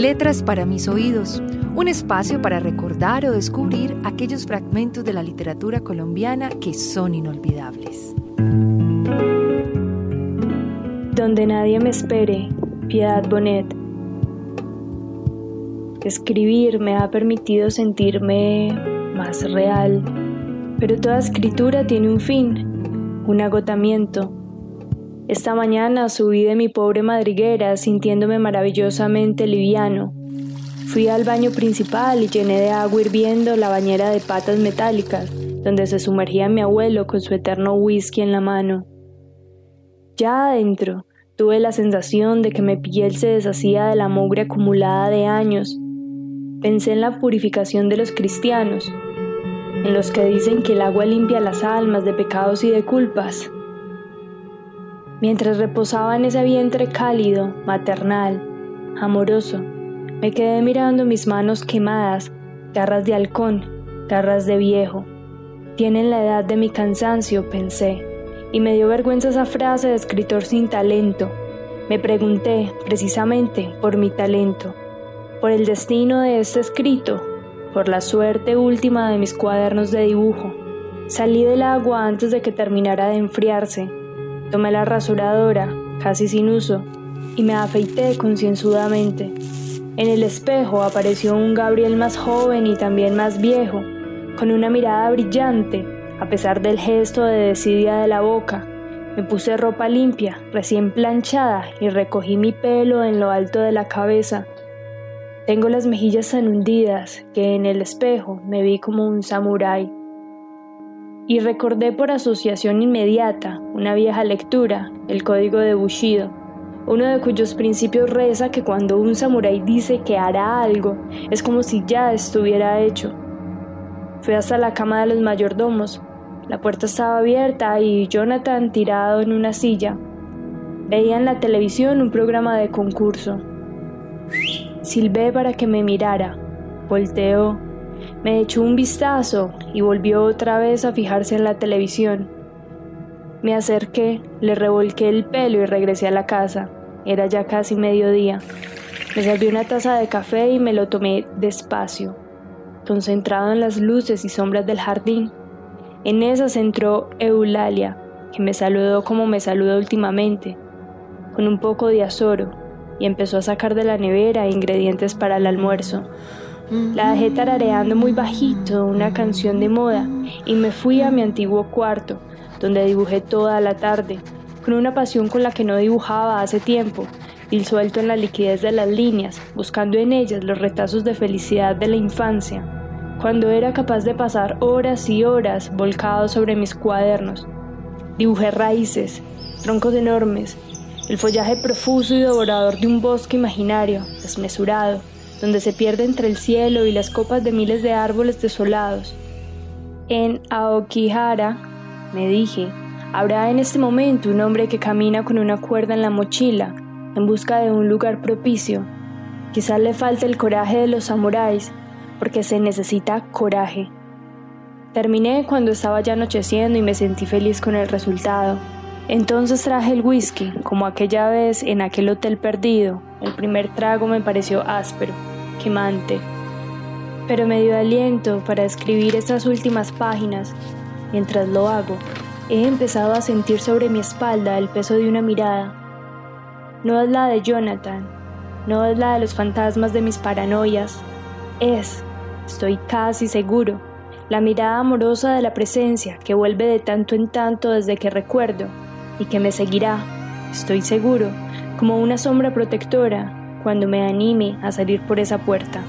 Letras para mis oídos, un espacio para recordar o descubrir aquellos fragmentos de la literatura colombiana que son inolvidables. Donde nadie me espere, Piedad Bonet. Escribir me ha permitido sentirme más real, pero toda escritura tiene un fin, un agotamiento esta mañana subí de mi pobre madriguera sintiéndome maravillosamente liviano. Fui al baño principal y llené de agua hirviendo la bañera de patas metálicas, donde se sumergía mi abuelo con su eterno whisky en la mano. Ya adentro, tuve la sensación de que mi piel se deshacía de la mugre acumulada de años. Pensé en la purificación de los cristianos, en los que dicen que el agua limpia las almas de pecados y de culpas. Mientras reposaba en ese vientre cálido, maternal, amoroso, me quedé mirando mis manos quemadas, garras de halcón, garras de viejo. Tienen la edad de mi cansancio, pensé, y me dio vergüenza esa frase de escritor sin talento. Me pregunté, precisamente, por mi talento, por el destino de este escrito, por la suerte última de mis cuadernos de dibujo. Salí del agua antes de que terminara de enfriarse Tomé la rasuradora, casi sin uso, y me afeité concienzudamente. En el espejo apareció un Gabriel más joven y también más viejo, con una mirada brillante, a pesar del gesto de desidia de la boca. Me puse ropa limpia, recién planchada, y recogí mi pelo en lo alto de la cabeza. Tengo las mejillas tan hundidas que en el espejo me vi como un samurái y recordé por asociación inmediata una vieja lectura, el Código de Bushido, uno de cuyos principios reza que cuando un samurái dice que hará algo, es como si ya estuviera hecho. Fui hasta la cama de los mayordomos. La puerta estaba abierta y Jonathan tirado en una silla. Veía en la televisión un programa de concurso. Silbé para que me mirara. Volteó me echó un vistazo y volvió otra vez a fijarse en la televisión. Me acerqué, le revolqué el pelo y regresé a la casa. Era ya casi mediodía. Me serví una taza de café y me lo tomé despacio, concentrado en las luces y sombras del jardín. En esas entró Eulalia, que me saludó como me saluda últimamente, con un poco de azoro, y empezó a sacar de la nevera ingredientes para el almuerzo. La dejé tarareando muy bajito una canción de moda y me fui a mi antiguo cuarto, donde dibujé toda la tarde, con una pasión con la que no dibujaba hace tiempo, y suelto en la liquidez de las líneas, buscando en ellas los retazos de felicidad de la infancia, cuando era capaz de pasar horas y horas volcado sobre mis cuadernos. Dibujé raíces, troncos enormes, el follaje profuso y devorador de un bosque imaginario, desmesurado, donde se pierde entre el cielo y las copas de miles de árboles desolados. En Aokihara, me dije, habrá en este momento un hombre que camina con una cuerda en la mochila, en busca de un lugar propicio. Quizás le falte el coraje de los samuráis, porque se necesita coraje. Terminé cuando estaba ya anocheciendo y me sentí feliz con el resultado. Entonces traje el whisky, como aquella vez en aquel hotel perdido. El primer trago me pareció áspero quemante, pero me dio aliento para escribir estas últimas páginas. Mientras lo hago, he empezado a sentir sobre mi espalda el peso de una mirada. No es la de Jonathan, no es la de los fantasmas de mis paranoias, es, estoy casi seguro, la mirada amorosa de la presencia que vuelve de tanto en tanto desde que recuerdo y que me seguirá, estoy seguro, como una sombra protectora cuando me anime a salir por esa puerta.